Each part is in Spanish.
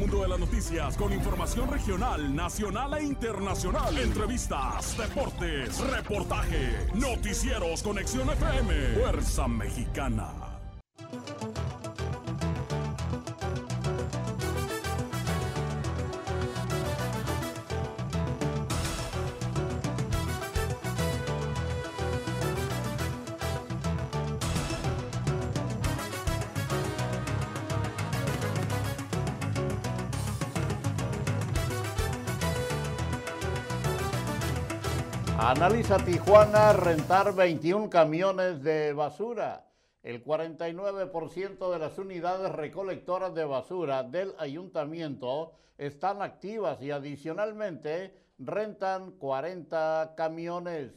mundo de las noticias con información regional, nacional e internacional. Entrevistas, deportes, reportaje, noticieros, conexión FM, Fuerza Mexicana. Analiza Tijuana rentar 21 camiones de basura. El 49% de las unidades recolectoras de basura del ayuntamiento están activas y adicionalmente rentan 40 camiones.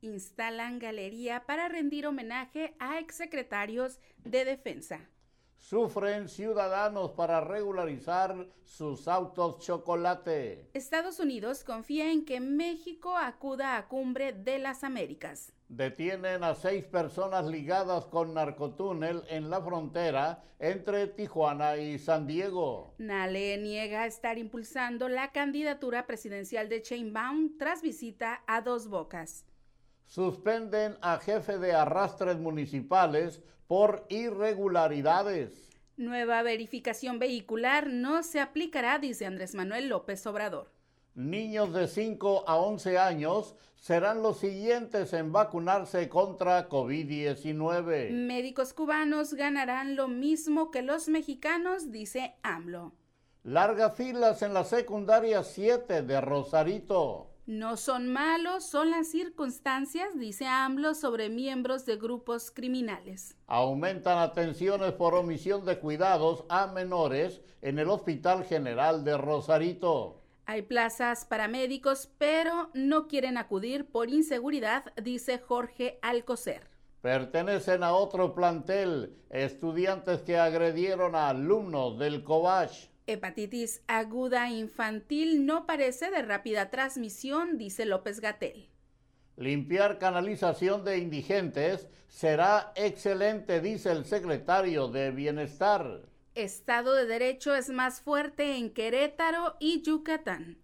Instalan galería para rendir homenaje a exsecretarios de defensa. Sufren ciudadanos para regularizar sus autos chocolate. Estados Unidos confía en que México acuda a cumbre de las Américas. Detienen a seis personas ligadas con narcotúnel en la frontera entre Tijuana y San Diego. Nale niega estar impulsando la candidatura presidencial de Chainbaum tras visita a Dos Bocas. Suspenden a jefe de arrastres municipales por irregularidades. Nueva verificación vehicular no se aplicará, dice Andrés Manuel López Obrador. Niños de 5 a 11 años serán los siguientes en vacunarse contra COVID-19. Médicos cubanos ganarán lo mismo que los mexicanos, dice AMLO. Largas filas en la secundaria 7 de Rosarito. No son malos, son las circunstancias, dice AMLO, sobre miembros de grupos criminales. Aumentan atenciones por omisión de cuidados a menores en el Hospital General de Rosarito. Hay plazas para médicos, pero no quieren acudir por inseguridad, dice Jorge Alcocer. Pertenecen a otro plantel, estudiantes que agredieron a alumnos del COVACH. Hepatitis aguda infantil no parece de rápida transmisión, dice López Gatel. Limpiar canalización de indigentes será excelente, dice el secretario de Bienestar. Estado de Derecho es más fuerte en Querétaro y Yucatán.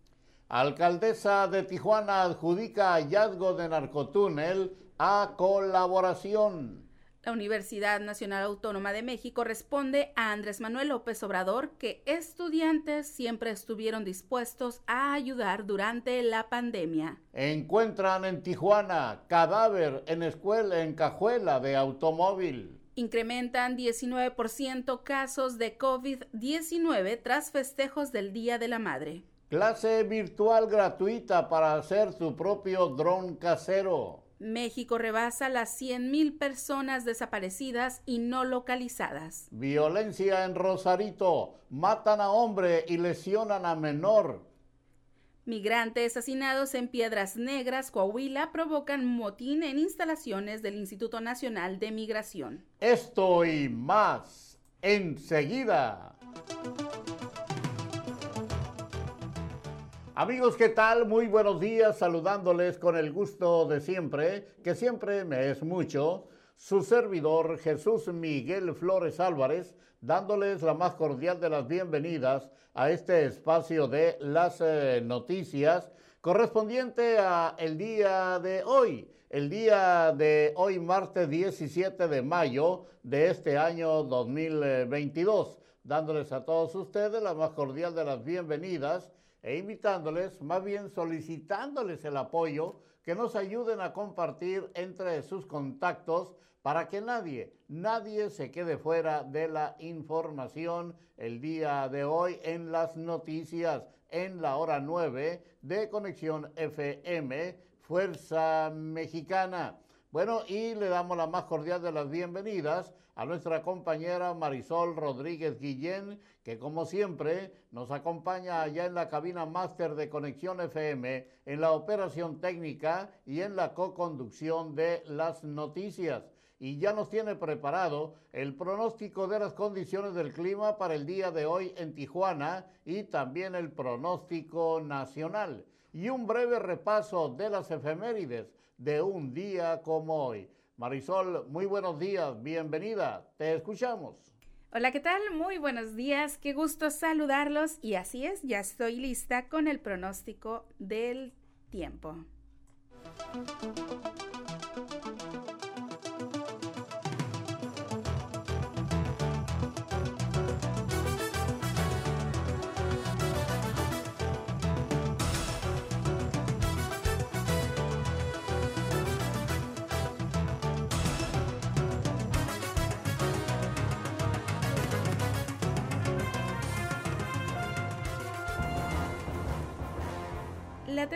Alcaldesa de Tijuana adjudica hallazgo de narcotúnel a colaboración. La Universidad Nacional Autónoma de México responde a Andrés Manuel López Obrador que estudiantes siempre estuvieron dispuestos a ayudar durante la pandemia. Encuentran en Tijuana cadáver en escuela en cajuela de automóvil. Incrementan 19% casos de COVID-19 tras festejos del Día de la Madre. Clase virtual gratuita para hacer su propio dron casero. México rebasa las 100.000 personas desaparecidas y no localizadas. Violencia en Rosarito. Matan a hombre y lesionan a menor. Migrantes asesinados en Piedras Negras, Coahuila, provocan motín en instalaciones del Instituto Nacional de Migración. Esto y más enseguida. Amigos, ¿qué tal? Muy buenos días, saludándoles con el gusto de siempre, que siempre me es mucho, su servidor Jesús Miguel Flores Álvarez, dándoles la más cordial de las bienvenidas a este espacio de las eh, noticias correspondiente a el día de hoy, el día de hoy martes 17 de mayo de este año 2022, dándoles a todos ustedes la más cordial de las bienvenidas e invitándoles, más bien solicitándoles el apoyo, que nos ayuden a compartir entre sus contactos para que nadie, nadie se quede fuera de la información el día de hoy en las noticias, en la hora 9 de Conexión FM, Fuerza Mexicana. Bueno, y le damos la más cordial de las bienvenidas a nuestra compañera Marisol Rodríguez Guillén, que como siempre nos acompaña allá en la cabina máster de Conexión FM, en la operación técnica y en la co-conducción de las noticias. Y ya nos tiene preparado el pronóstico de las condiciones del clima para el día de hoy en Tijuana y también el pronóstico nacional. Y un breve repaso de las efemérides de un día como hoy. Marisol, muy buenos días, bienvenida, te escuchamos. Hola, ¿qué tal? Muy buenos días, qué gusto saludarlos y así es, ya estoy lista con el pronóstico del tiempo.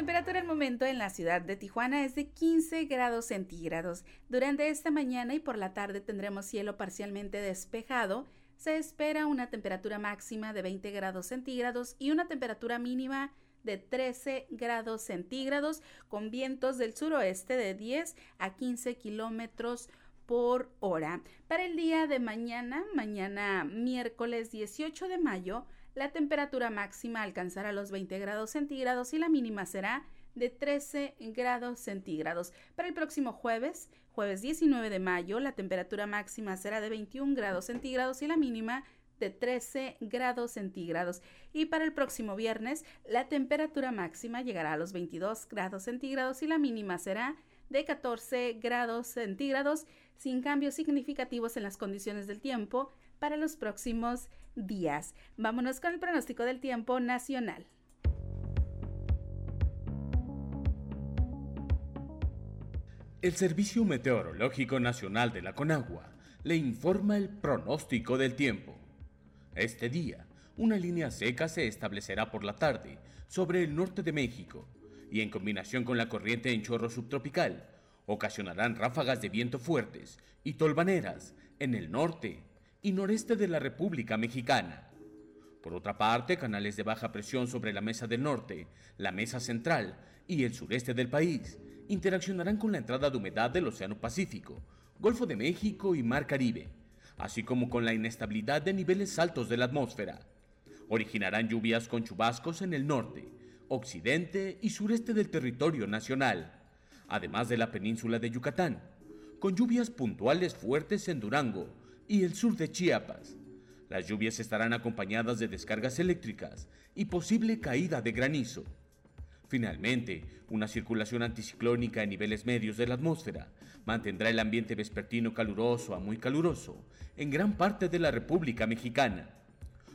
Temperatura al momento en la ciudad de Tijuana es de 15 grados centígrados. Durante esta mañana y por la tarde tendremos cielo parcialmente despejado. Se espera una temperatura máxima de 20 grados centígrados y una temperatura mínima de 13 grados centígrados con vientos del suroeste de 10 a 15 kilómetros por hora. Para el día de mañana, mañana miércoles 18 de mayo, la temperatura máxima alcanzará los 20 grados centígrados y la mínima será de 13 grados centígrados. Para el próximo jueves, jueves 19 de mayo, la temperatura máxima será de 21 grados centígrados y la mínima de 13 grados centígrados. Y para el próximo viernes, la temperatura máxima llegará a los 22 grados centígrados y la mínima será de 14 grados centígrados, sin cambios significativos en las condiciones del tiempo para los próximos días. Vámonos con el pronóstico del tiempo nacional. El Servicio Meteorológico Nacional de la Conagua le informa el pronóstico del tiempo. Este día, una línea seca se establecerá por la tarde sobre el norte de México y en combinación con la corriente en chorro subtropical, ocasionarán ráfagas de viento fuertes y tolvaneras en el norte, y noreste de la República Mexicana. Por otra parte, canales de baja presión sobre la mesa del norte, la mesa central y el sureste del país interaccionarán con la entrada de humedad del Océano Pacífico, Golfo de México y Mar Caribe, así como con la inestabilidad de niveles altos de la atmósfera. Originarán lluvias con chubascos en el norte, occidente y sureste del territorio nacional, además de la península de Yucatán, con lluvias puntuales fuertes en Durango, y el sur de Chiapas. Las lluvias estarán acompañadas de descargas eléctricas y posible caída de granizo. Finalmente, una circulación anticiclónica en niveles medios de la atmósfera mantendrá el ambiente vespertino caluroso a muy caluroso en gran parte de la República Mexicana,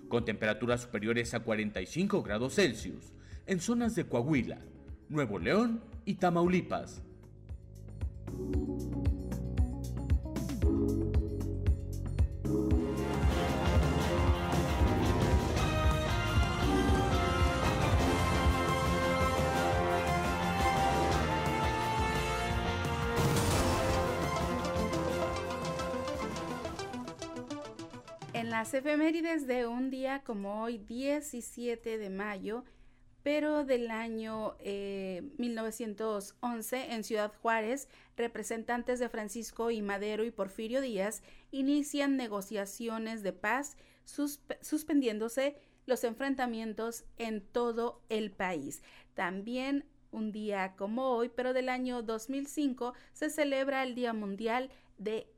con temperaturas superiores a 45 grados Celsius en zonas de Coahuila, Nuevo León y Tamaulipas. Las efemérides de un día como hoy, 17 de mayo, pero del año 1911 eh, en Ciudad Juárez, representantes de Francisco y Madero y Porfirio Díaz inician negociaciones de paz, suspendiéndose los enfrentamientos en todo el país. También un día como hoy, pero del año 2005, se celebra el Día Mundial de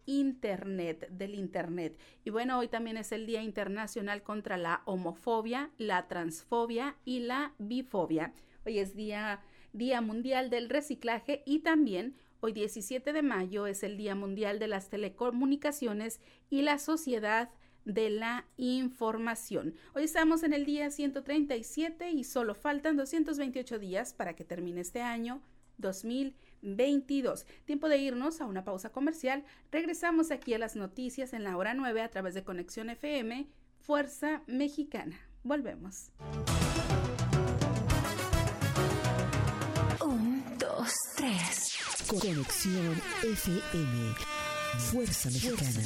Internet, del Internet. Y bueno, hoy también es el Día Internacional contra la Homofobia, la Transfobia y la Bifobia. Hoy es Día, Día Mundial del Reciclaje y también hoy 17 de mayo es el Día Mundial de las Telecomunicaciones y la Sociedad de la Información. Hoy estamos en el día 137 y solo faltan 228 días para que termine este año 2022. Tiempo de irnos a una pausa comercial. Regresamos aquí a las noticias en la hora 9 a través de Conexión FM, Fuerza Mexicana. Volvemos. Un, dos, tres. Conexión FM, Fuerza Mexicana.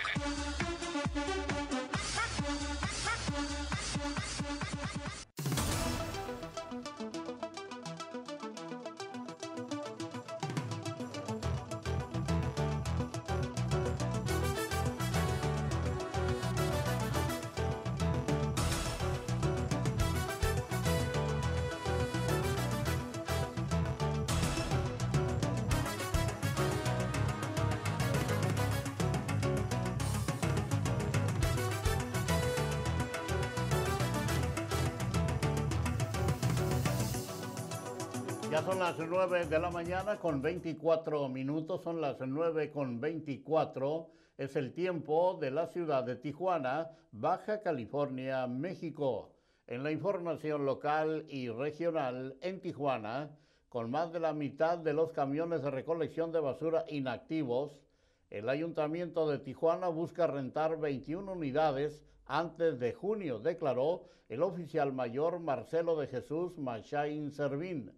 Son las 9 de la mañana con 24 minutos, son las 9 con 24. Es el tiempo de la ciudad de Tijuana, Baja California, México. En la información local y regional en Tijuana, con más de la mitad de los camiones de recolección de basura inactivos, el ayuntamiento de Tijuana busca rentar 21 unidades antes de junio, declaró el oficial mayor Marcelo de Jesús Machain Servín.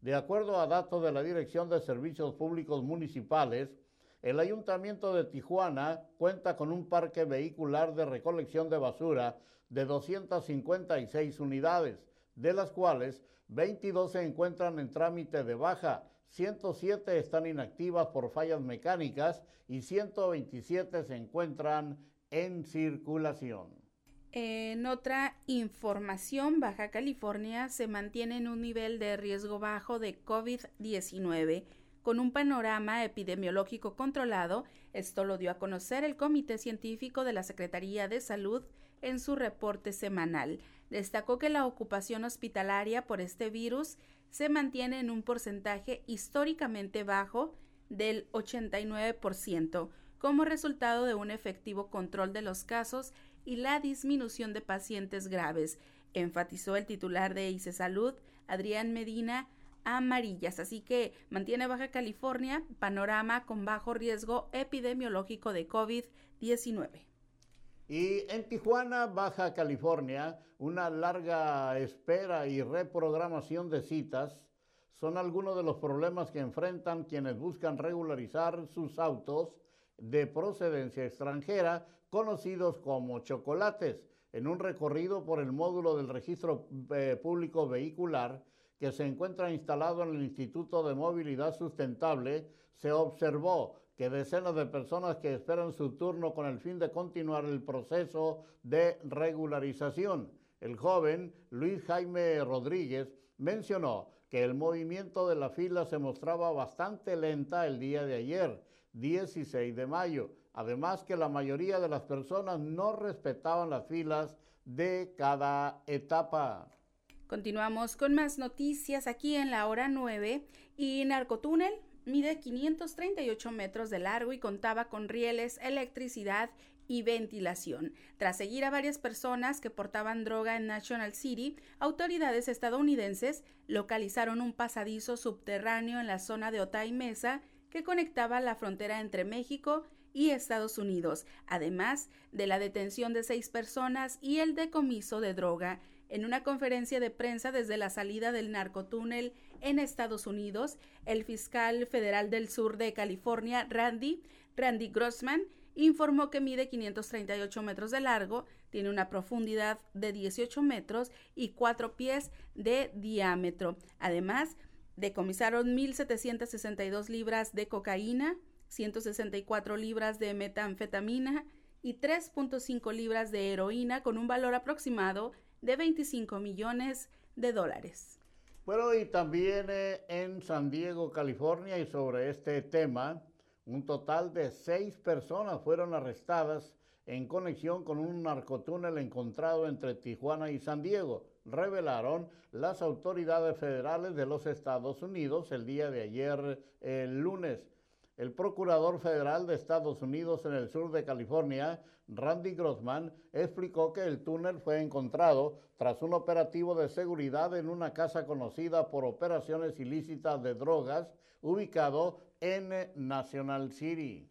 De acuerdo a datos de la Dirección de Servicios Públicos Municipales, el Ayuntamiento de Tijuana cuenta con un parque vehicular de recolección de basura de 256 unidades, de las cuales 22 se encuentran en trámite de baja, 107 están inactivas por fallas mecánicas y 127 se encuentran en circulación. En otra información, Baja California se mantiene en un nivel de riesgo bajo de COVID-19 con un panorama epidemiológico controlado. Esto lo dio a conocer el Comité Científico de la Secretaría de Salud en su reporte semanal. Destacó que la ocupación hospitalaria por este virus se mantiene en un porcentaje históricamente bajo del 89% como resultado de un efectivo control de los casos y la disminución de pacientes graves, enfatizó el titular de ICE Salud, Adrián Medina, amarillas. Así que mantiene Baja California panorama con bajo riesgo epidemiológico de COVID-19. Y en Tijuana, Baja California, una larga espera y reprogramación de citas son algunos de los problemas que enfrentan quienes buscan regularizar sus autos de procedencia extranjera conocidos como chocolates, en un recorrido por el módulo del registro eh, público vehicular que se encuentra instalado en el Instituto de Movilidad Sustentable, se observó que decenas de personas que esperan su turno con el fin de continuar el proceso de regularización. El joven Luis Jaime Rodríguez mencionó que el movimiento de la fila se mostraba bastante lenta el día de ayer, 16 de mayo, Además que la mayoría de las personas no respetaban las filas de cada etapa. Continuamos con más noticias aquí en la hora 9 y Narcotúnel mide 538 metros de largo y contaba con rieles, electricidad y ventilación. Tras seguir a varias personas que portaban droga en National City, autoridades estadounidenses localizaron un pasadizo subterráneo en la zona de Otay Mesa que conectaba la frontera entre México y Estados Unidos, además de la detención de seis personas y el decomiso de droga. En una conferencia de prensa desde la salida del narcotúnel en Estados Unidos, el fiscal federal del sur de California, Randy, Randy Grossman, informó que mide 538 metros de largo, tiene una profundidad de 18 metros y 4 pies de diámetro. Además, decomisaron 1.762 libras de cocaína, 164 libras de metanfetamina y 3.5 libras de heroína con un valor aproximado de 25 millones de dólares. Bueno, y también eh, en San Diego, California, y sobre este tema, un total de seis personas fueron arrestadas en conexión con un narcotúnel encontrado entre Tijuana y San Diego, revelaron las autoridades federales de los Estados Unidos el día de ayer, el lunes. El procurador federal de Estados Unidos en el sur de California, Randy Grossman, explicó que el túnel fue encontrado tras un operativo de seguridad en una casa conocida por operaciones ilícitas de drogas ubicado en National City.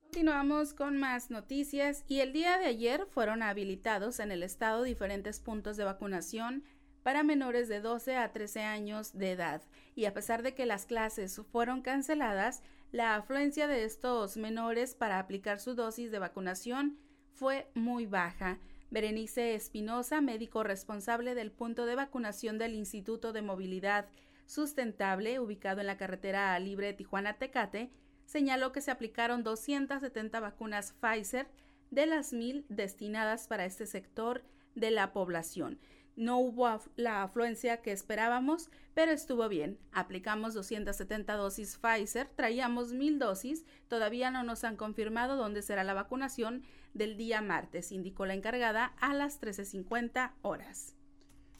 Continuamos con más noticias y el día de ayer fueron habilitados en el estado diferentes puntos de vacunación para menores de 12 a 13 años de edad y a pesar de que las clases fueron canceladas, la afluencia de estos menores para aplicar su dosis de vacunación fue muy baja. Berenice Espinosa, médico responsable del punto de vacunación del Instituto de Movilidad Sustentable, ubicado en la carretera libre Tijuana-Tecate, señaló que se aplicaron 270 vacunas Pfizer de las mil destinadas para este sector de la población. No hubo la afluencia que esperábamos, pero estuvo bien. Aplicamos 270 dosis Pfizer, traíamos mil dosis, todavía no nos han confirmado dónde será la vacunación del día martes, indicó la encargada a las 13.50 horas.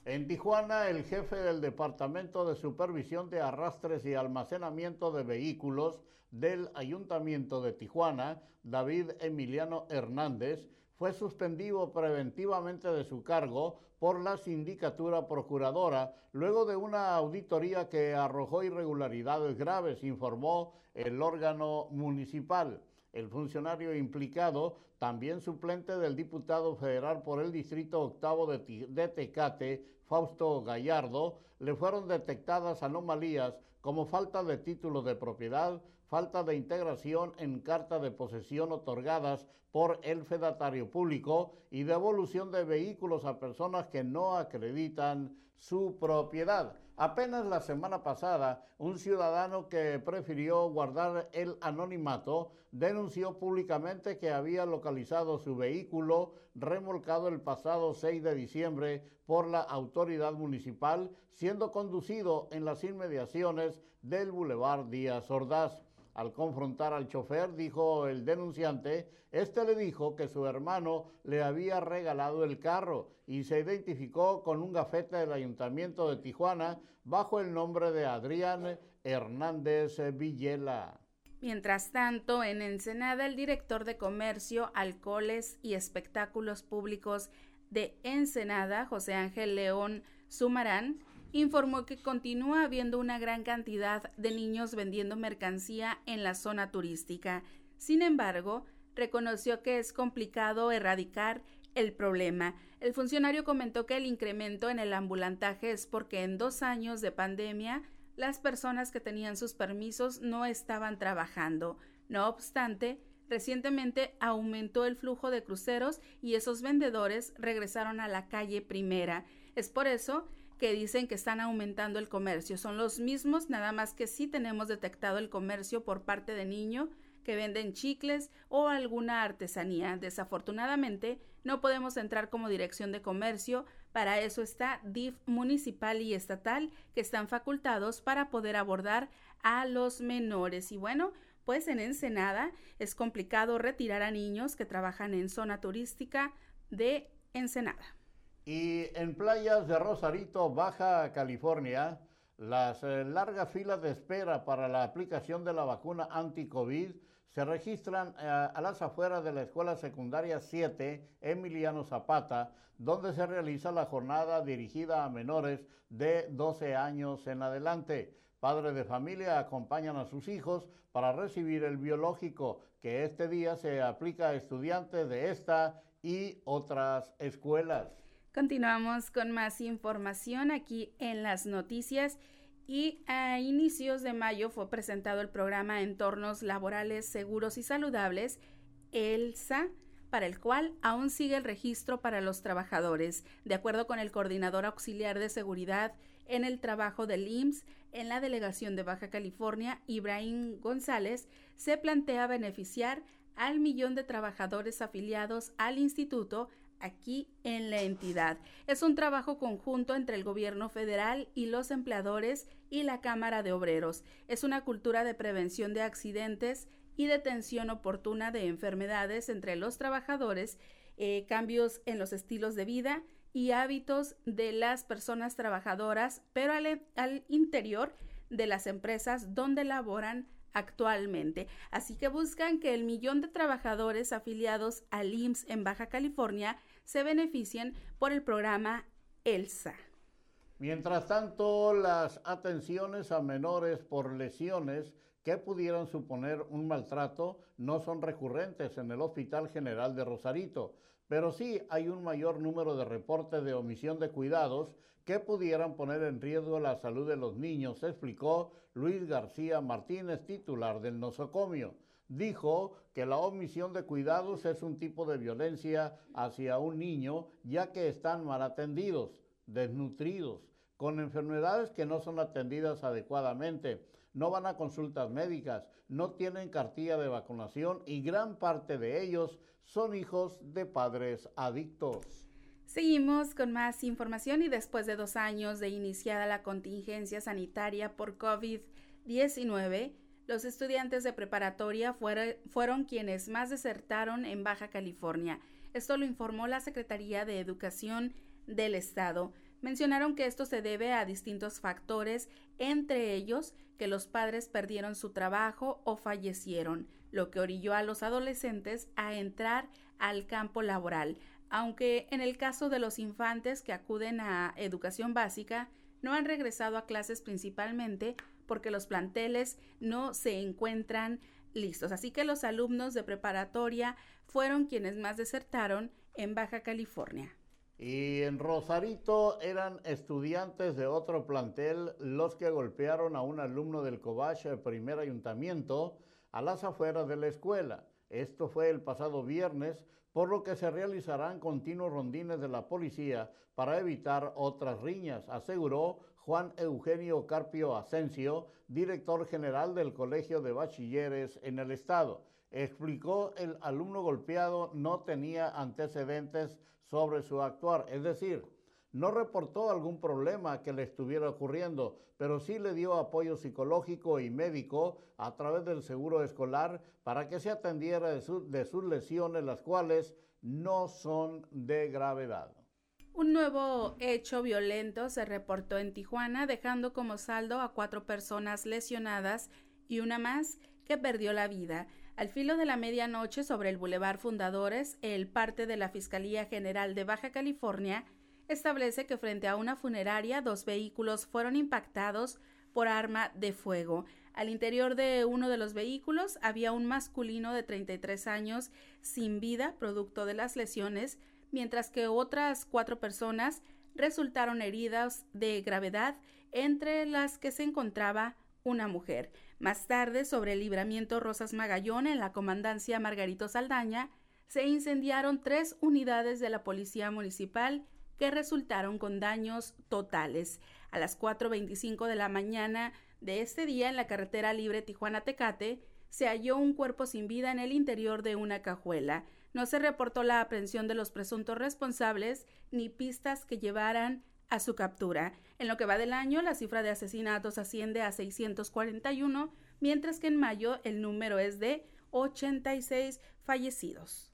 En Tijuana, el jefe del Departamento de Supervisión de Arrastres y Almacenamiento de Vehículos del Ayuntamiento de Tijuana, David Emiliano Hernández, fue suspendido preventivamente de su cargo por la sindicatura procuradora luego de una auditoría que arrojó irregularidades graves, informó el órgano municipal. El funcionario implicado, también suplente del diputado federal por el Distrito Octavo de, Tecate, Fausto Gallardo, le fueron detectadas anomalías como falta de título de propiedad, falta de integración en carta de posesión otorgadas por el fedatario público y devolución de vehículos a personas que no acreditan su propiedad. Apenas la semana pasada, un ciudadano que prefirió guardar el anonimato denunció públicamente que había localizado su vehículo remolcado el pasado 6 de diciembre por la autoridad municipal, siendo conducido en las inmediaciones del Boulevard Díaz Ordaz. Al confrontar al chofer, dijo el denunciante, este le dijo que su hermano le había regalado el carro y se identificó con un gafete del Ayuntamiento de Tijuana bajo el nombre de Adrián Hernández Villela. Mientras tanto, en Ensenada, el director de Comercio, Alcoholes y Espectáculos Públicos de Ensenada, José Ángel León Sumarán, informó que continúa habiendo una gran cantidad de niños vendiendo mercancía en la zona turística. Sin embargo, reconoció que es complicado erradicar el problema. El funcionario comentó que el incremento en el ambulantaje es porque en dos años de pandemia las personas que tenían sus permisos no estaban trabajando. No obstante, recientemente aumentó el flujo de cruceros y esos vendedores regresaron a la calle primera. Es por eso que dicen que están aumentando el comercio. Son los mismos, nada más que sí tenemos detectado el comercio por parte de niños que venden chicles o alguna artesanía. Desafortunadamente, no podemos entrar como dirección de comercio. Para eso está DIF municipal y estatal, que están facultados para poder abordar a los menores. Y bueno, pues en Ensenada es complicado retirar a niños que trabajan en zona turística de Ensenada. Y en playas de Rosarito, Baja California, las eh, largas filas de espera para la aplicación de la vacuna anti-COVID se registran eh, a las afueras de la Escuela Secundaria 7 Emiliano Zapata, donde se realiza la jornada dirigida a menores de 12 años en adelante. Padres de familia acompañan a sus hijos para recibir el biológico que este día se aplica a estudiantes de esta y otras escuelas. Continuamos con más información aquí en las noticias y a inicios de mayo fue presentado el programa Entornos Laborales Seguros y Saludables, ELSA, para el cual aún sigue el registro para los trabajadores. De acuerdo con el coordinador auxiliar de seguridad en el trabajo del IMSS en la delegación de Baja California, Ibrahim González, se plantea beneficiar al millón de trabajadores afiliados al instituto aquí en la entidad. Es un trabajo conjunto entre el gobierno federal y los empleadores y la Cámara de Obreros. Es una cultura de prevención de accidentes y detención oportuna de enfermedades entre los trabajadores, eh, cambios en los estilos de vida y hábitos de las personas trabajadoras, pero al, al interior de las empresas donde laboran actualmente. Así que buscan que el millón de trabajadores afiliados al IMSS en Baja California se beneficien por el programa ELSA. Mientras tanto, las atenciones a menores por lesiones que pudieran suponer un maltrato no son recurrentes en el Hospital General de Rosarito, pero sí hay un mayor número de reportes de omisión de cuidados que pudieran poner en riesgo la salud de los niños, explicó Luis García Martínez, titular del nosocomio dijo que la omisión de cuidados es un tipo de violencia hacia un niño ya que están mal atendidos, desnutridos, con enfermedades que no son atendidas adecuadamente, no van a consultas médicas, no tienen cartilla de vacunación y gran parte de ellos son hijos de padres adictos. Seguimos con más información y después de dos años de iniciada la contingencia sanitaria por COVID-19, los estudiantes de preparatoria fueron quienes más desertaron en Baja California. Esto lo informó la Secretaría de Educación del Estado. Mencionaron que esto se debe a distintos factores, entre ellos que los padres perdieron su trabajo o fallecieron, lo que orilló a los adolescentes a entrar al campo laboral, aunque en el caso de los infantes que acuden a educación básica, no han regresado a clases principalmente porque los planteles no se encuentran listos. Así que los alumnos de preparatoria fueron quienes más desertaron en Baja California. Y en Rosarito eran estudiantes de otro plantel los que golpearon a un alumno del Cobach, primer ayuntamiento, a las afueras de la escuela. Esto fue el pasado viernes, por lo que se realizarán continuos rondines de la policía para evitar otras riñas, aseguró Juan Eugenio Carpio Asensio, director general del Colegio de Bachilleres en el Estado. Explicó el alumno golpeado no tenía antecedentes sobre su actuar, es decir, no reportó algún problema que le estuviera ocurriendo, pero sí le dio apoyo psicológico y médico a través del seguro escolar para que se atendiera de, de sus lesiones, las cuales no son de gravedad. Un nuevo hecho violento se reportó en Tijuana, dejando como saldo a cuatro personas lesionadas y una más que perdió la vida. Al filo de la medianoche sobre el Boulevard Fundadores, el parte de la Fiscalía General de Baja California establece que frente a una funeraria dos vehículos fueron impactados por arma de fuego. Al interior de uno de los vehículos había un masculino de 33 años sin vida, producto de las lesiones, mientras que otras cuatro personas resultaron heridas de gravedad, entre las que se encontraba una mujer. Más tarde, sobre el libramiento Rosas Magallón en la comandancia Margarito Saldaña, se incendiaron tres unidades de la Policía Municipal que resultaron con daños totales. A las 4.25 de la mañana de este día, en la carretera libre Tijuana-Tecate, se halló un cuerpo sin vida en el interior de una cajuela. No se reportó la aprehensión de los presuntos responsables ni pistas que llevaran a su captura. En lo que va del año, la cifra de asesinatos asciende a 641, mientras que en mayo el número es de 86 fallecidos.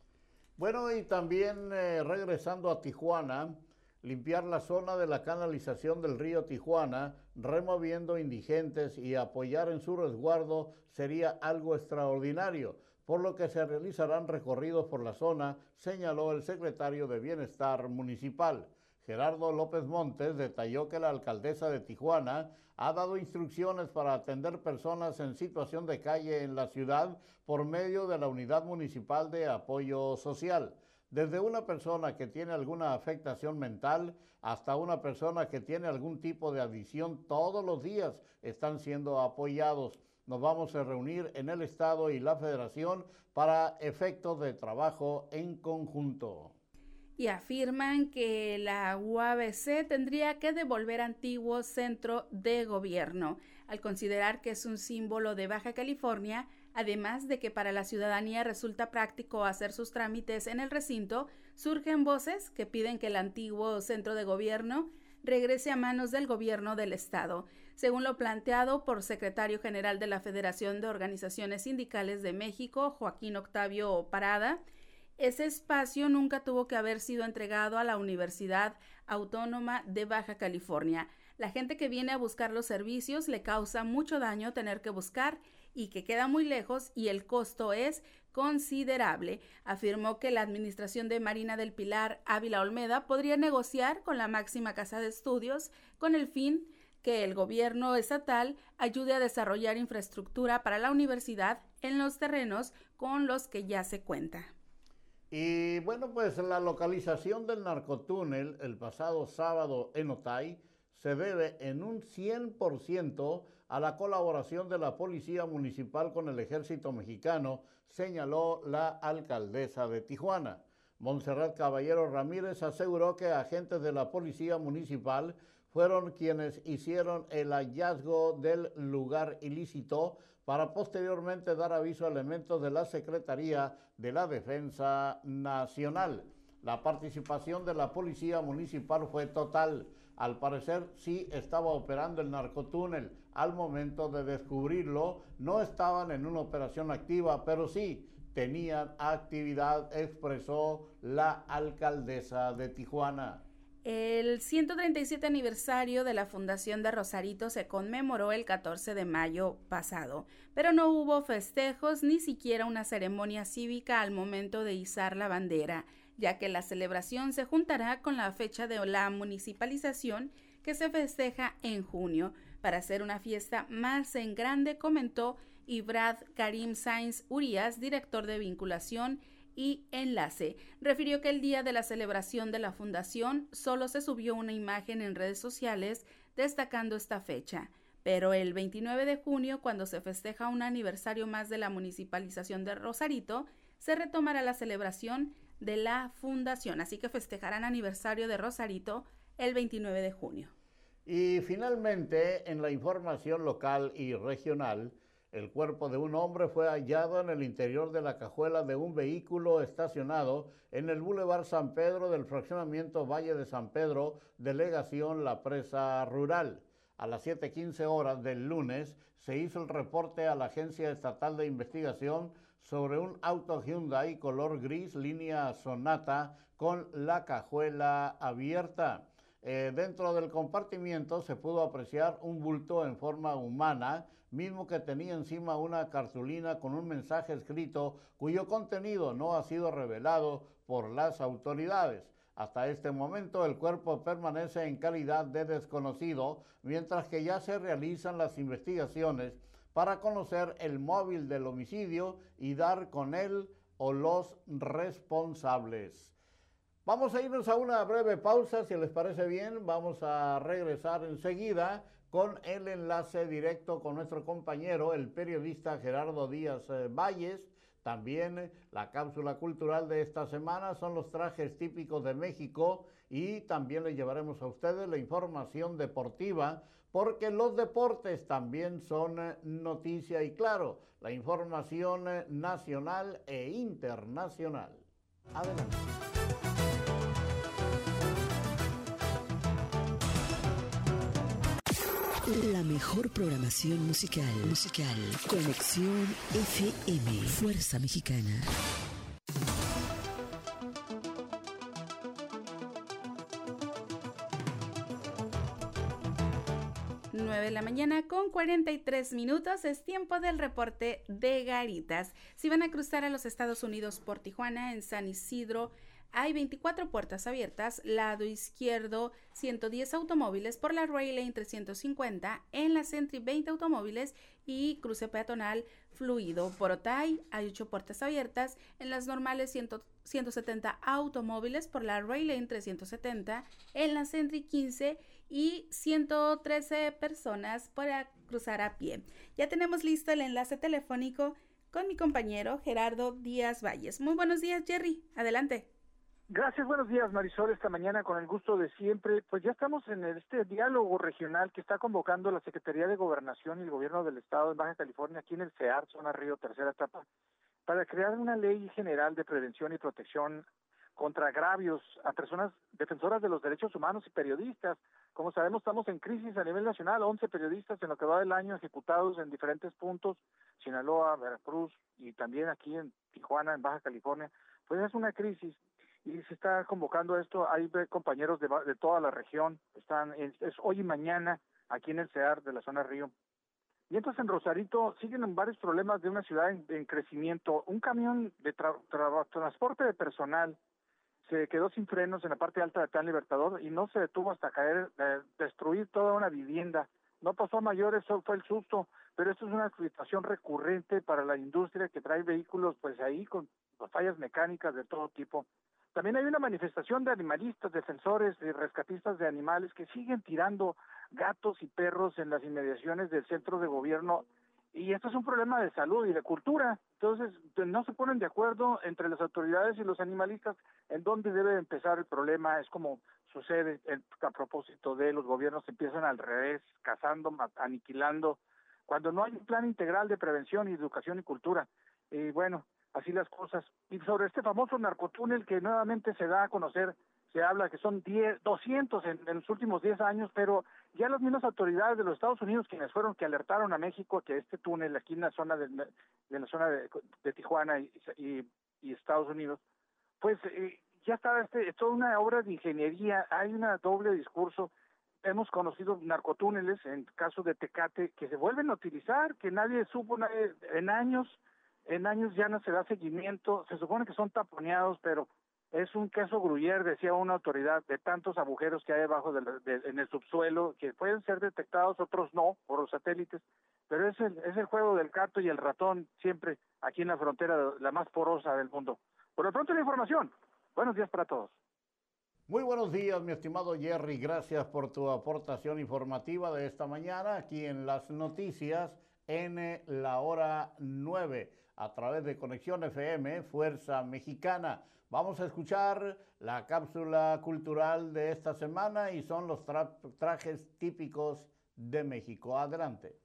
Bueno, y también eh, regresando a Tijuana, limpiar la zona de la canalización del río Tijuana, removiendo indigentes y apoyar en su resguardo sería algo extraordinario, por lo que se realizarán recorridos por la zona, señaló el secretario de Bienestar Municipal. Gerardo López Montes detalló que la alcaldesa de Tijuana ha dado instrucciones para atender personas en situación de calle en la ciudad por medio de la Unidad Municipal de Apoyo Social. Desde una persona que tiene alguna afectación mental hasta una persona que tiene algún tipo de adicción, todos los días están siendo apoyados. Nos vamos a reunir en el Estado y la Federación para efectos de trabajo en conjunto. Y afirman que la UABC tendría que devolver antiguo centro de gobierno, al considerar que es un símbolo de Baja California, además de que para la ciudadanía resulta práctico hacer sus trámites en el recinto, surgen voces que piden que el antiguo centro de gobierno regrese a manos del gobierno del Estado, según lo planteado por secretario general de la Federación de Organizaciones Sindicales de México, Joaquín Octavio Parada, ese espacio nunca tuvo que haber sido entregado a la Universidad Autónoma de Baja California. La gente que viene a buscar los servicios le causa mucho daño tener que buscar y que queda muy lejos y el costo es considerable. Afirmó que la administración de Marina del Pilar Ávila Olmeda podría negociar con la máxima casa de estudios con el fin que el gobierno estatal ayude a desarrollar infraestructura para la universidad en los terrenos con los que ya se cuenta. Y bueno, pues la localización del narcotúnel el pasado sábado en Otay se debe en un 100% a la colaboración de la Policía Municipal con el Ejército Mexicano, señaló la alcaldesa de Tijuana. Montserrat Caballero Ramírez aseguró que agentes de la Policía Municipal fueron quienes hicieron el hallazgo del lugar ilícito para posteriormente dar aviso a elementos de la Secretaría de la Defensa Nacional. La participación de la Policía Municipal fue total. Al parecer sí estaba operando el narcotúnel. Al momento de descubrirlo, no estaban en una operación activa, pero sí tenían actividad, expresó la alcaldesa de Tijuana. El 137 aniversario de la fundación de Rosarito se conmemoró el 14 de mayo pasado, pero no hubo festejos ni siquiera una ceremonia cívica al momento de izar la bandera, ya que la celebración se juntará con la fecha de la municipalización que se festeja en junio, para hacer una fiesta más en grande, comentó Ibrad Karim Sainz Urias, director de vinculación y Enlace refirió que el día de la celebración de la fundación solo se subió una imagen en redes sociales destacando esta fecha, pero el 29 de junio, cuando se festeja un aniversario más de la municipalización de Rosarito, se retomará la celebración de la fundación, así que festejarán aniversario de Rosarito el 29 de junio. Y finalmente, en la información local y regional, el cuerpo de un hombre fue hallado en el interior de la cajuela de un vehículo estacionado en el Boulevard San Pedro del fraccionamiento Valle de San Pedro, delegación La Presa Rural. A las 7.15 horas del lunes se hizo el reporte a la Agencia Estatal de Investigación sobre un auto Hyundai color gris línea Sonata con la cajuela abierta. Eh, dentro del compartimiento se pudo apreciar un bulto en forma humana mismo que tenía encima una cartulina con un mensaje escrito cuyo contenido no ha sido revelado por las autoridades. Hasta este momento el cuerpo permanece en calidad de desconocido, mientras que ya se realizan las investigaciones para conocer el móvil del homicidio y dar con él o los responsables. Vamos a irnos a una breve pausa, si les parece bien, vamos a regresar enseguida con el enlace directo con nuestro compañero, el periodista Gerardo Díaz eh, Valles. También eh, la cápsula cultural de esta semana son los trajes típicos de México y también le llevaremos a ustedes la información deportiva porque los deportes también son eh, noticia y claro, la información nacional e internacional. Adelante. La mejor programación musical. Musical. Conexión FM. Fuerza Mexicana. 9 de la mañana con 43 minutos es tiempo del reporte de Garitas. Si van a cruzar a los Estados Unidos por Tijuana, en San Isidro, hay 24 puertas abiertas, lado izquierdo 110 automóviles por la Rail Lane 350, en la Sentry 20 automóviles y cruce peatonal fluido. Por Otay hay 8 puertas abiertas, en las normales 170 automóviles por la Rail Lane 370, en la Sentry 15 y 113 personas para cruzar a pie. Ya tenemos listo el enlace telefónico con mi compañero Gerardo Díaz Valles. Muy buenos días, Jerry. Adelante. Gracias, buenos días Marisol, esta mañana con el gusto de siempre. Pues ya estamos en este diálogo regional que está convocando la Secretaría de Gobernación y el Gobierno del Estado de Baja California aquí en el CEAR, zona Río, tercera etapa, para crear una ley general de prevención y protección contra agravios a personas defensoras de los derechos humanos y periodistas. Como sabemos, estamos en crisis a nivel nacional, 11 periodistas en lo que va del año ejecutados en diferentes puntos, Sinaloa, Veracruz y también aquí en Tijuana, en Baja California. Pues es una crisis y se está convocando esto. Hay compañeros de, de toda la región, están es, hoy y mañana aquí en el CEAR de la zona Río. Entonces en Rosarito siguen varios problemas de una ciudad en, crecimiento. Un camión de transporte de personal se quedó sin frenos en la parte alta de Plan Libertador y no se detuvo hasta caer, eh, destruir toda una vivienda. No pasó a mayores, eso fue el susto, pero esto es una situación recurrente para la industria que trae vehículos pues ahí con fallas mecánicas de todo tipo. También hay una manifestación de animalistas, defensores y rescatistas de animales que siguen tirando gatos y perros en las inmediaciones del centro de gobierno y esto es un problema de salud y de cultura. Entonces, pues, no se ponen de acuerdo entre las autoridades y los animalistas en dónde debe empezar el problema. Es como sucede a propósito de los gobiernos empiezan al revés, cazando, aniquilando, cuando no hay un plan integral de prevención y educación y cultura. Y bueno, así las cosas. Y sobre este famoso narcotúnel que nuevamente se da a conocer, se habla que son 10, 200 en, los últimos 10 años, pero ya las mismas autoridades de los Estados Unidos quienes fueron que alertaron a México que este túnel aquí en la zona de, la zona de, Tijuana y, Estados Unidos, pues eh, ya está, este, es toda una obra de ingeniería, hay una doble discurso. Hemos conocido narcotúneles, en caso de Tecate, que se vuelven a utilizar, que nadie supo nadie, en años, en años ya no se da seguimiento, se supone que son taponeados, pero es un queso gruyer, decía una autoridad, de tantos agujeros que hay debajo de, en el subsuelo, que pueden ser detectados, otros no, por los satélites, pero es el, es el juego del gato y el ratón, siempre aquí en la frontera, la más porosa del mundo. Por lo pronto la información. Buenos días para todos. Muy buenos días, mi estimado Jerry. Gracias por tu aportación informativa de esta mañana aquí en las noticias en la hora 9 a través de Conexión FM, Fuerza Mexicana. Vamos a escuchar la cápsula cultural de esta semana y son los trajes típicos de México. Adelante.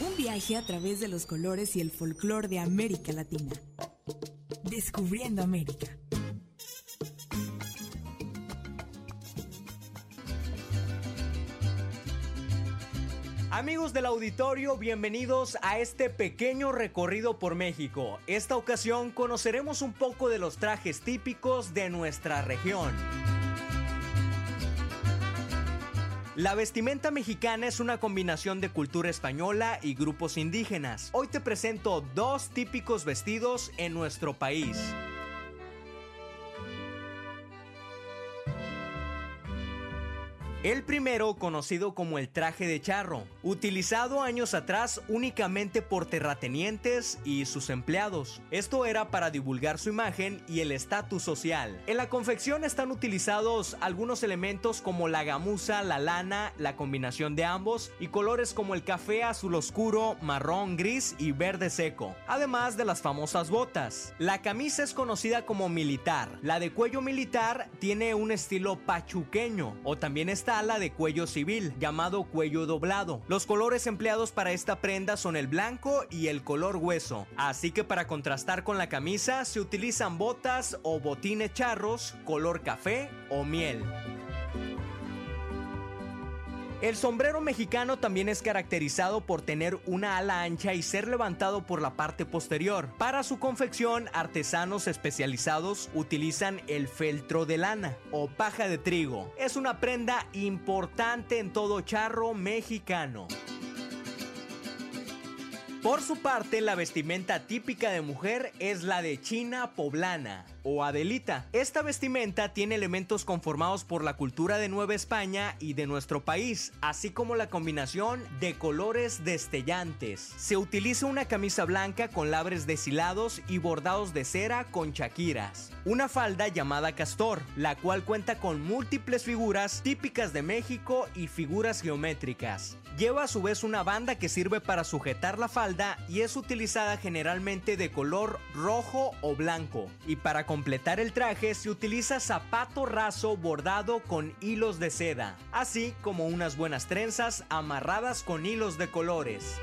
Un viaje a través de los colores y el folclore de América Latina. Descubriendo América. Amigos del auditorio, bienvenidos a este pequeño recorrido por México. Esta ocasión conoceremos un poco de los trajes típicos de nuestra región. La vestimenta mexicana es una combinación de cultura española y grupos indígenas. Hoy te presento dos típicos vestidos en nuestro país. El primero, conocido como el traje de charro, utilizado años atrás únicamente por terratenientes y sus empleados. Esto era para divulgar su imagen y el estatus social. En la confección están utilizados algunos elementos como la gamuza, la lana, la combinación de ambos y colores como el café azul oscuro, marrón, gris y verde seco, además de las famosas botas. La camisa es conocida como militar. La de cuello militar tiene un estilo pachuqueño o también está ala de cuello civil, llamado cuello doblado. Los colores empleados para esta prenda son el blanco y el color hueso, así que para contrastar con la camisa se utilizan botas o botines charros, color café o miel. El sombrero mexicano también es caracterizado por tener una ala ancha y ser levantado por la parte posterior. Para su confección, artesanos especializados utilizan el feltro de lana o paja de trigo. Es una prenda importante en todo charro mexicano. Por su parte, la vestimenta típica de mujer es la de China poblana o Adelita. Esta vestimenta tiene elementos conformados por la cultura de Nueva España y de nuestro país, así como la combinación de colores destellantes. Se utiliza una camisa blanca con labres deshilados y bordados de cera con chaquiras. Una falda llamada castor, la cual cuenta con múltiples figuras típicas de México y figuras geométricas. Lleva a su vez una banda que sirve para sujetar la falda y es utilizada generalmente de color rojo o blanco. Y para completar el traje se utiliza zapato raso bordado con hilos de seda, así como unas buenas trenzas amarradas con hilos de colores.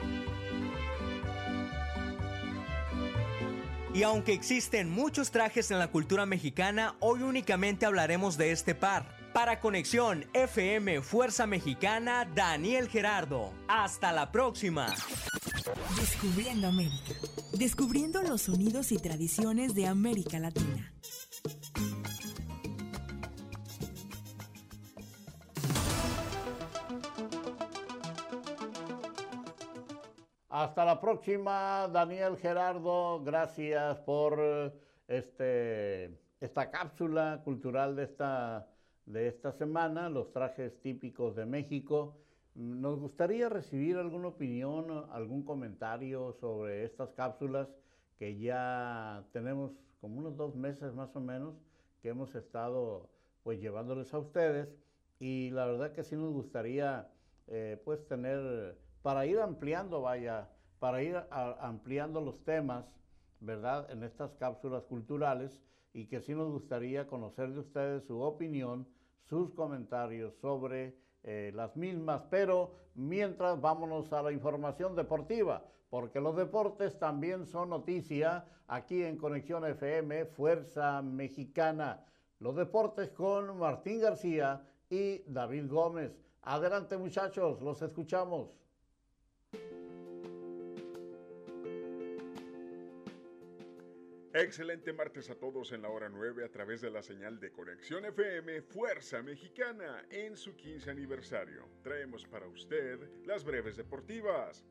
Y aunque existen muchos trajes en la cultura mexicana, hoy únicamente hablaremos de este par, para Conexión FM Fuerza Mexicana, Daniel Gerardo. Hasta la próxima. Descubriendo América. Descubriendo los sonidos y tradiciones de América Latina. Hasta la próxima, Daniel Gerardo. Gracias por este, esta cápsula cultural de esta de esta semana, los trajes típicos de México. Nos gustaría recibir alguna opinión, algún comentario sobre estas cápsulas que ya tenemos como unos dos meses más o menos que hemos estado pues llevándoles a ustedes y la verdad que sí nos gustaría eh, pues tener para ir ampliando vaya para ir ampliando los temas verdad en estas cápsulas culturales y que sí nos gustaría conocer de ustedes su opinión, sus comentarios sobre eh, las mismas. Pero mientras vámonos a la información deportiva, porque los deportes también son noticia aquí en Conexión FM, Fuerza Mexicana. Los deportes con Martín García y David Gómez. Adelante muchachos, los escuchamos. Excelente martes a todos en la hora 9 a través de la señal de Conexión FM Fuerza Mexicana en su 15 aniversario. Traemos para usted las breves deportivas.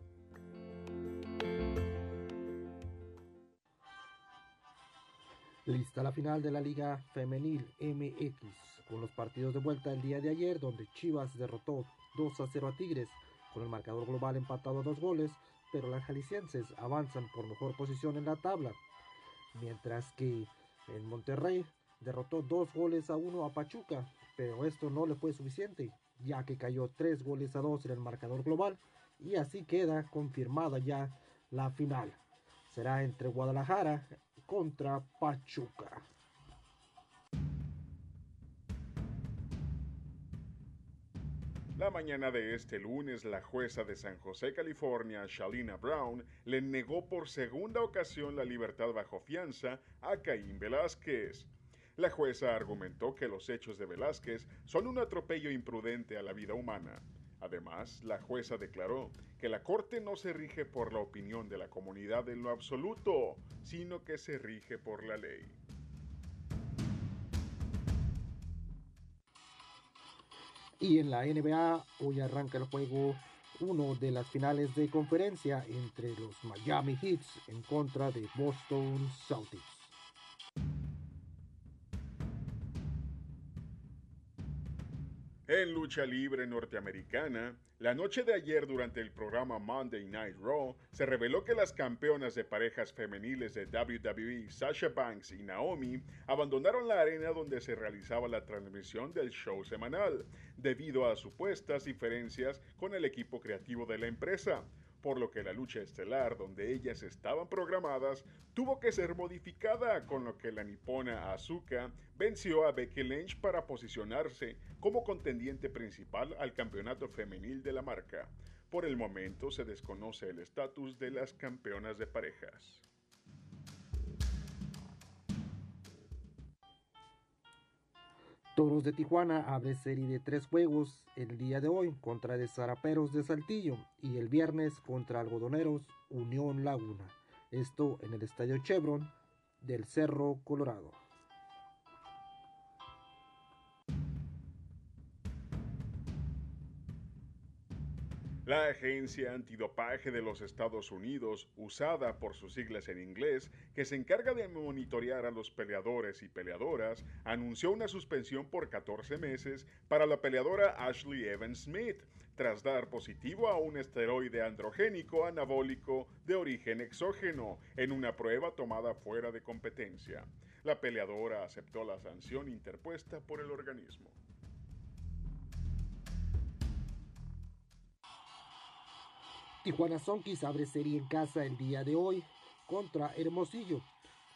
Lista la final de la Liga Femenil MX con los partidos de vuelta el día de ayer donde Chivas derrotó 2 a 0 a Tigres con el marcador global empatado a dos goles, pero las jaliscienses avanzan por mejor posición en la tabla mientras que en Monterrey derrotó dos goles a uno a Pachuca, pero esto no le fue suficiente, ya que cayó tres goles a dos en el marcador global y así queda confirmada ya la final. Será entre Guadalajara contra Pachuca. La mañana de este lunes, la jueza de San José, California, Shalina Brown, le negó por segunda ocasión la libertad bajo fianza a Caín Velázquez. La jueza argumentó que los hechos de Velázquez son un atropello imprudente a la vida humana. Además, la jueza declaró que la Corte no se rige por la opinión de la comunidad en lo absoluto, sino que se rige por la ley. Y en la NBA hoy arranca el juego uno de las finales de conferencia entre los Miami Heat en contra de Boston Celtics. En lucha libre norteamericana, la noche de ayer durante el programa Monday Night Raw se reveló que las campeonas de parejas femeniles de WWE, Sasha Banks y Naomi, abandonaron la arena donde se realizaba la transmisión del show semanal, debido a supuestas diferencias con el equipo creativo de la empresa por lo que la lucha estelar donde ellas estaban programadas tuvo que ser modificada, con lo que la nipona Asuka venció a Becky Lynch para posicionarse como contendiente principal al campeonato femenil de la marca. Por el momento se desconoce el estatus de las campeonas de parejas. Toros de Tijuana abre serie de tres juegos el día de hoy contra de Zaraperos de Saltillo y el viernes contra Algodoneros Unión Laguna. Esto en el Estadio Chevron del Cerro Colorado. La agencia antidopaje de los Estados Unidos, usada por sus siglas en inglés, que se encarga de monitorear a los peleadores y peleadoras, anunció una suspensión por 14 meses para la peleadora Ashley Evans Smith, tras dar positivo a un esteroide androgénico anabólico de origen exógeno en una prueba tomada fuera de competencia. La peleadora aceptó la sanción interpuesta por el organismo. Tijuana Sonkis abre serie en casa el día de hoy contra Hermosillo.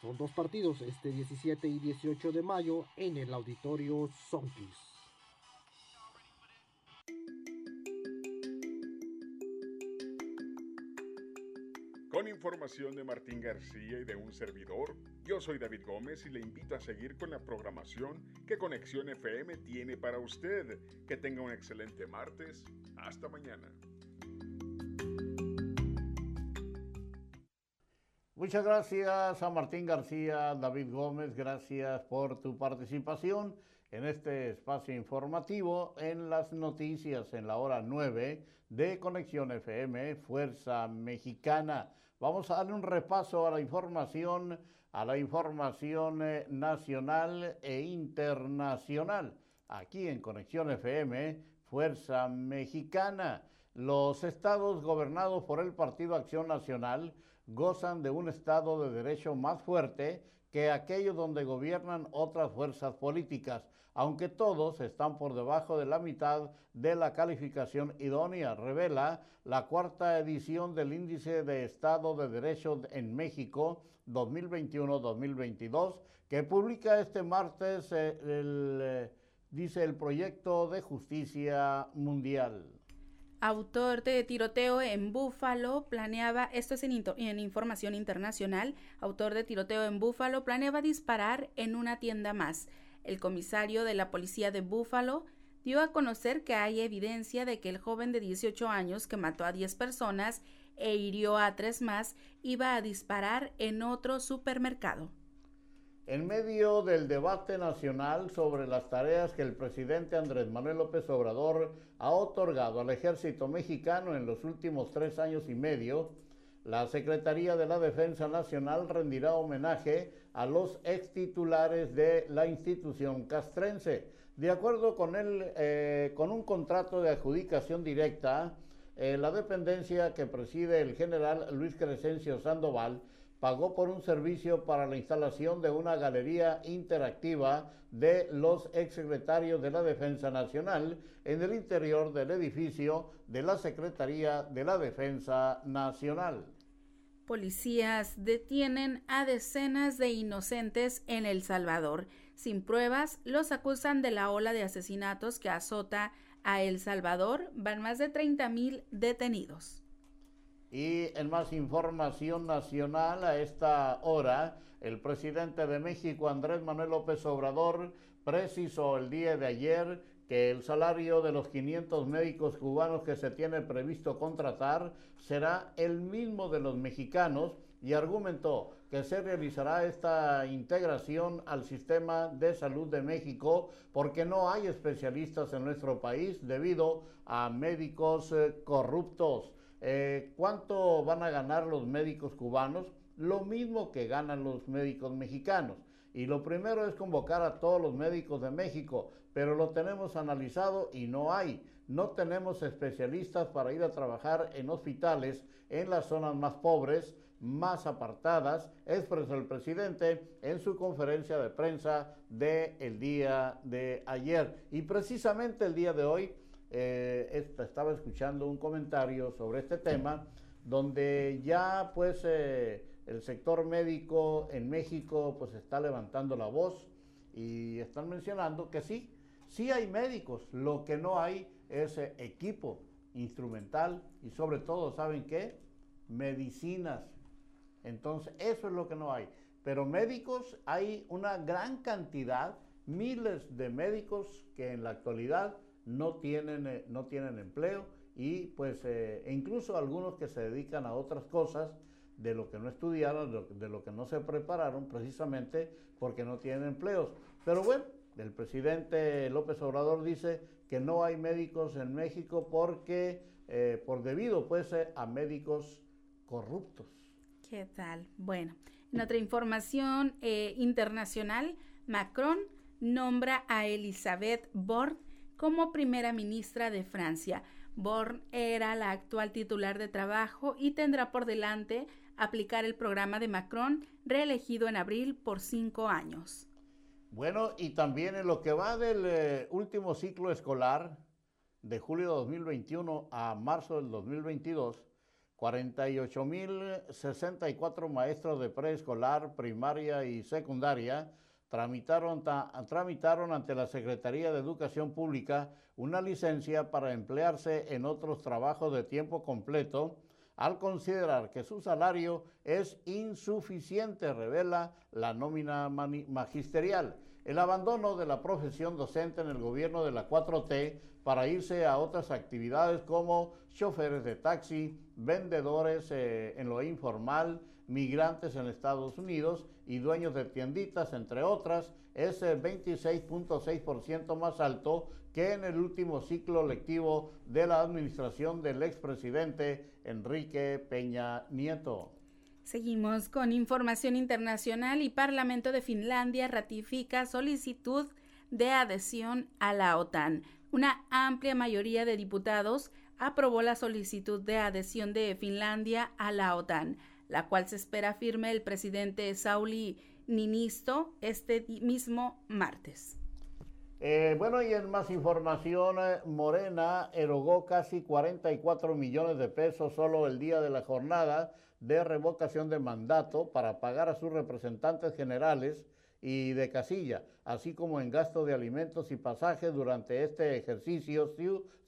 Son dos partidos este 17 y 18 de mayo en el auditorio Sonkis. Con información de Martín García y de un servidor, yo soy David Gómez y le invito a seguir con la programación que Conexión FM tiene para usted. Que tenga un excelente martes. Hasta mañana. Muchas gracias a Martín García, David Gómez, gracias por tu participación en este espacio informativo en las noticias en la hora 9 de Conexión FM Fuerza Mexicana. Vamos a darle un repaso a la información, a la información eh, nacional e internacional aquí en Conexión FM Fuerza Mexicana. Los estados gobernados por el Partido Acción Nacional gozan de un Estado de Derecho más fuerte que aquellos donde gobiernan otras fuerzas políticas, aunque todos están por debajo de la mitad de la calificación idónea, revela la cuarta edición del Índice de Estado de Derecho en México 2021-2022, que publica este martes eh, eh, dice el proyecto de justicia mundial autor de tiroteo en Búfalo, planeaba, esto es en, información internacional, autor de tiroteo en Búfalo, planeaba disparar en una tienda más. El comisario de la policía de Búfalo dio a conocer que hay evidencia de que el joven de 18 años que mató a 10 personas e hirió a tres más, iba a disparar en otro supermercado. En medio del debate nacional sobre las tareas que el presidente Andrés Manuel López Obrador ha otorgado al ejército mexicano en los últimos tres años y medio, la Secretaría de la Defensa Nacional rendirá homenaje a los ex titulares de la institución castrense. De acuerdo con, él, eh, con un contrato de adjudicación directa, eh, la dependencia que preside el general Luis Crescencio Sandoval pagó por un servicio para la instalación de una galería interactiva de los exsecretarios de la Defensa Nacional en el interior del edificio de la Secretaría de la Defensa Nacional. Policías detienen a decenas de inocentes en El Salvador. Sin pruebas, los acusan de la ola de asesinatos que azota a El Salvador. Van más de 30.000 detenidos. Y en más información nacional, a esta hora, el presidente de México, Andrés Manuel López Obrador, precisó el día de ayer que el salario de los 500 médicos cubanos que se tiene previsto contratar será el mismo de los mexicanos y argumentó que se realizará esta integración al sistema de salud de México porque no hay especialistas en nuestro país debido a médicos eh, corruptos. Eh, ¿Cuánto van a ganar los médicos cubanos? Lo mismo que ganan los médicos mexicanos. Y lo primero es convocar a todos los médicos de México, pero lo tenemos analizado y no hay. No tenemos especialistas para ir a trabajar en hospitales en las zonas más pobres, más apartadas, expresó el presidente en su conferencia de prensa del el día de ayer. Y precisamente el día de hoy eh, estaba escuchando un comentario sobre este tema, donde ya pues eh, el sector médico en México pues está levantando la voz y están mencionando que sí, sí hay médicos, lo que no hay es eh, equipo instrumental y sobre todo, ¿saben qué? Medicinas. Entonces, eso es lo que no hay. Pero médicos hay una gran cantidad, miles de médicos que en la actualidad no tienen, eh, no tienen empleo y pues eh, e incluso algunos que se dedican a otras cosas de lo que no estudiaron, de lo, que no se prepararon precisamente porque no tienen empleos. Pero bueno, el presidente López Obrador dice que no hay médicos en México porque eh, por debido pues a médicos corruptos. ¿Qué tal? Bueno, en otra información internacional, Macron nombra a Elizabeth Borne como primera ministra de Francia. Born era la actual titular de trabajo y tendrá por delante aplicar el programa de Macron, reelegido en abril por cinco años. Bueno, y también en lo que va del eh, último ciclo escolar, de julio de 2021 a marzo del 2022, 48.064 maestros de preescolar, primaria y secundaria tramitaron, tramitaron ante la Secretaría de Educación Pública una licencia para emplearse en otros trabajos de tiempo completo al considerar que su salario es insuficiente, revela la nómina magisterial. El abandono de la profesión docente en el gobierno de la 4T para irse a otras actividades como choferes de taxi, vendedores eh, en lo informal, migrantes en Estados Unidos y dueños de tienditas, entre otras, es el 26.6% más alto que en el último ciclo lectivo de la administración del expresidente Enrique Peña Nieto. Seguimos con información internacional y Parlamento de Finlandia ratifica solicitud de adhesión a la OTAN. Una amplia mayoría de diputados aprobó la solicitud de adhesión de Finlandia a la OTAN la cual se espera firme el presidente Sauli Ninisto este mismo martes. Eh, bueno, y en más información, eh, Morena erogó casi 44 millones de pesos solo el día de la jornada de revocación de mandato para pagar a sus representantes generales y de casilla, así como en gasto de alimentos y pasajes durante este ejercicio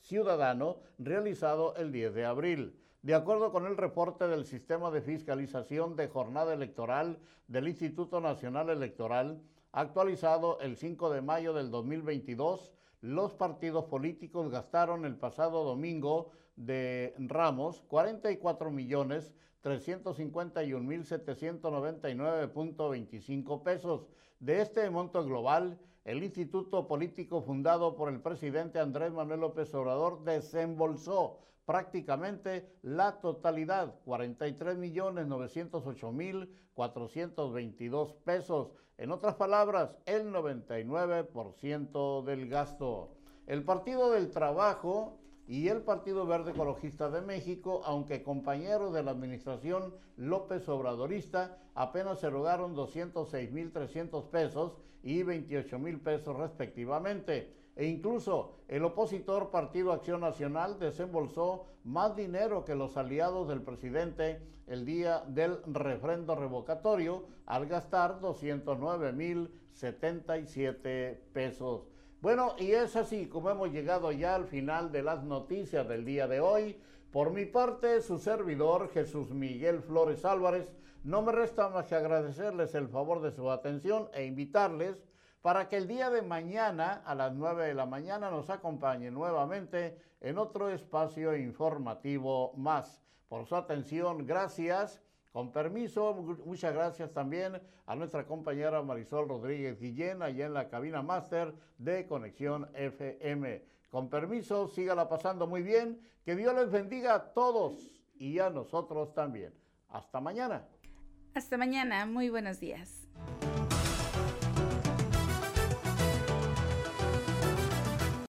ciudadano realizado el 10 de abril. De acuerdo con el reporte del Sistema de Fiscalización de Jornada Electoral del Instituto Nacional Electoral, actualizado el 5 de mayo del 2022, los partidos políticos gastaron el pasado domingo de ramos, 44 millones 351.799.25 pesos. De este monto global, el instituto político fundado por el presidente Andrés Manuel López Obrador desembolsó prácticamente la totalidad, 43 millones 908 mil 422 pesos. En otras palabras, el 99% del gasto. El Partido del Trabajo y el Partido Verde Ecologista de México, aunque compañeros de la administración López Obradorista, apenas erogaron 206.300 pesos y 28 mil pesos respectivamente. E incluso el opositor Partido Acción Nacional desembolsó más dinero que los aliados del presidente el día del refrendo revocatorio al gastar 209 mil 77 pesos. Bueno, y es así como hemos llegado ya al final de las noticias del día de hoy. Por mi parte, su servidor Jesús Miguel Flores Álvarez, no me resta más que agradecerles el favor de su atención e invitarles para que el día de mañana a las 9 de la mañana nos acompañe nuevamente en otro espacio informativo más. Por su atención, gracias con permiso, muchas gracias también a nuestra compañera Marisol Rodríguez Guillén, allá en la cabina máster de Conexión FM. Con permiso, sígala pasando muy bien. Que Dios les bendiga a todos y a nosotros también. Hasta mañana. Hasta mañana. Muy buenos días.